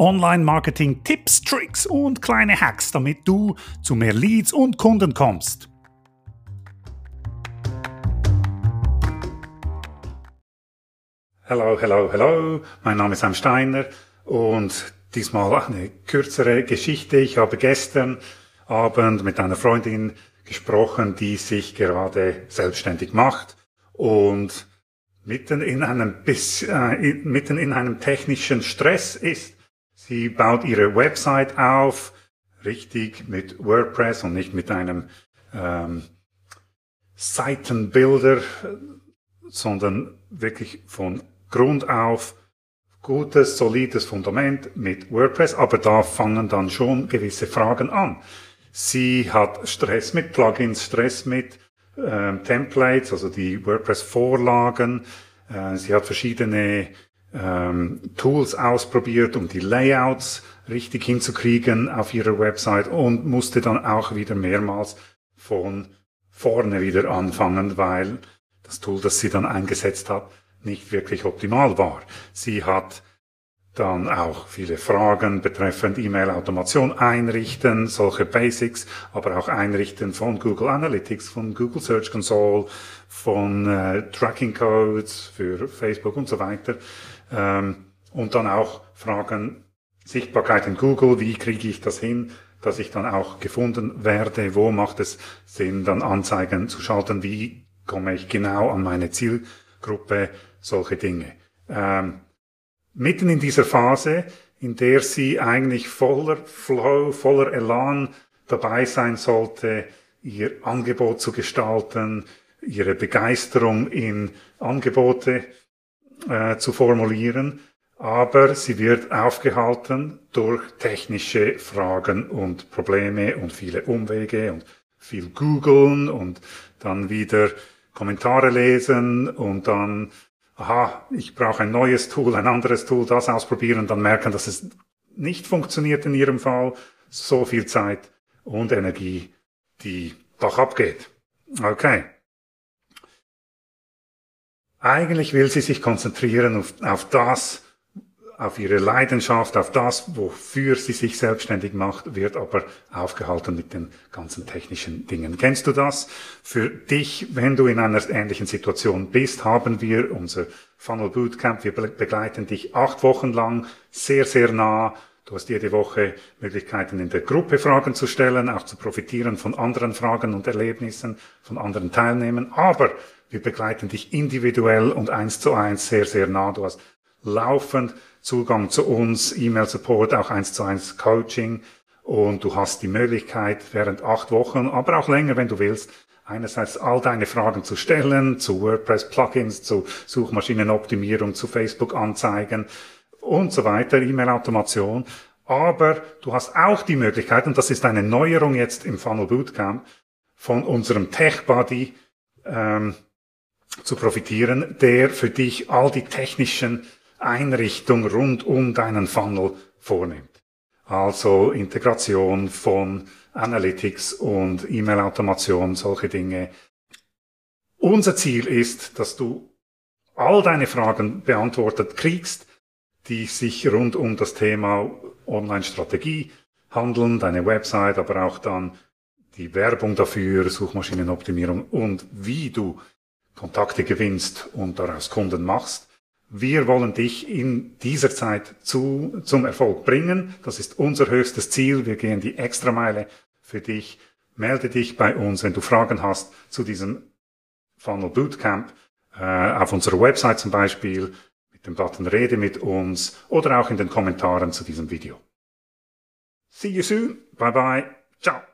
Online-Marketing-Tipps, Tricks und kleine Hacks, damit du zu mehr Leads und Kunden kommst. Hallo, hallo, hallo. Mein Name ist Sam Steiner und diesmal eine kürzere Geschichte. Ich habe gestern Abend mit einer Freundin gesprochen, die sich gerade selbstständig macht und mitten in einem, bis, äh, mitten in einem technischen Stress ist. Sie baut ihre Website auf, richtig mit WordPress und nicht mit einem ähm, Seitenbilder, sondern wirklich von Grund auf gutes, solides Fundament mit WordPress, aber da fangen dann schon gewisse Fragen an. Sie hat Stress mit Plugins, Stress mit ähm, Templates, also die WordPress-Vorlagen. Äh, sie hat verschiedene ähm, Tools ausprobiert, um die Layouts richtig hinzukriegen auf ihrer Website und musste dann auch wieder mehrmals von vorne wieder anfangen, weil das Tool, das sie dann eingesetzt hat, nicht wirklich optimal war. Sie hat dann auch viele Fragen betreffend E-Mail-Automation einrichten, solche Basics, aber auch einrichten von Google Analytics, von Google Search Console, von äh, Tracking Codes für Facebook und so weiter. Ähm, und dann auch Fragen Sichtbarkeit in Google, wie kriege ich das hin, dass ich dann auch gefunden werde, wo macht es Sinn, dann Anzeigen zu schalten, wie komme ich genau an meine Zielgruppe, solche Dinge. Ähm, mitten in dieser Phase, in der sie eigentlich voller Flow, voller Elan dabei sein sollte, ihr Angebot zu gestalten, ihre Begeisterung in Angebote äh, zu formulieren, aber sie wird aufgehalten durch technische Fragen und Probleme und viele Umwege und viel googeln und dann wieder Kommentare lesen und dann aha, ich brauche ein neues Tool, ein anderes Tool, das ausprobieren, dann merken, dass es nicht funktioniert in ihrem Fall, so viel Zeit und Energie, die Bach abgeht. Okay. Eigentlich will sie sich konzentrieren auf, auf das, auf ihre Leidenschaft, auf das, wofür sie sich selbstständig macht, wird aber aufgehalten mit den ganzen technischen Dingen. Kennst du das? Für dich, wenn du in einer ähnlichen Situation bist, haben wir unser Funnel Bootcamp. Wir begleiten dich acht Wochen lang sehr, sehr nah. Du hast jede Woche Möglichkeiten in der Gruppe Fragen zu stellen, auch zu profitieren von anderen Fragen und Erlebnissen von anderen Teilnehmern. Aber wir begleiten dich individuell und eins zu eins sehr, sehr nah. Du hast laufend Zugang zu uns, E-Mail-Support, auch eins zu eins Coaching. Und du hast die Möglichkeit, während acht Wochen, aber auch länger, wenn du willst, einerseits all deine Fragen zu stellen, zu WordPress-Plugins, zu Suchmaschinenoptimierung, zu Facebook-Anzeigen und so weiter, E-Mail-Automation. Aber du hast auch die Möglichkeit, und das ist eine Neuerung jetzt im Funnel Bootcamp, von unserem Tech Buddy ähm, zu profitieren, der für dich all die technischen Einrichtung rund um deinen Funnel vornimmt. Also Integration von Analytics und E-Mail-Automation, solche Dinge. Unser Ziel ist, dass du all deine Fragen beantwortet kriegst, die sich rund um das Thema Online-Strategie handeln, deine Website, aber auch dann die Werbung dafür, Suchmaschinenoptimierung und wie du Kontakte gewinnst und daraus Kunden machst. Wir wollen dich in dieser Zeit zu, zum Erfolg bringen. Das ist unser höchstes Ziel. Wir gehen die Extrameile für dich. Melde dich bei uns, wenn du Fragen hast zu diesem Funnel Bootcamp, äh, auf unserer Website zum Beispiel, mit dem Button Rede mit uns oder auch in den Kommentaren zu diesem Video. See you soon. Bye bye. Ciao.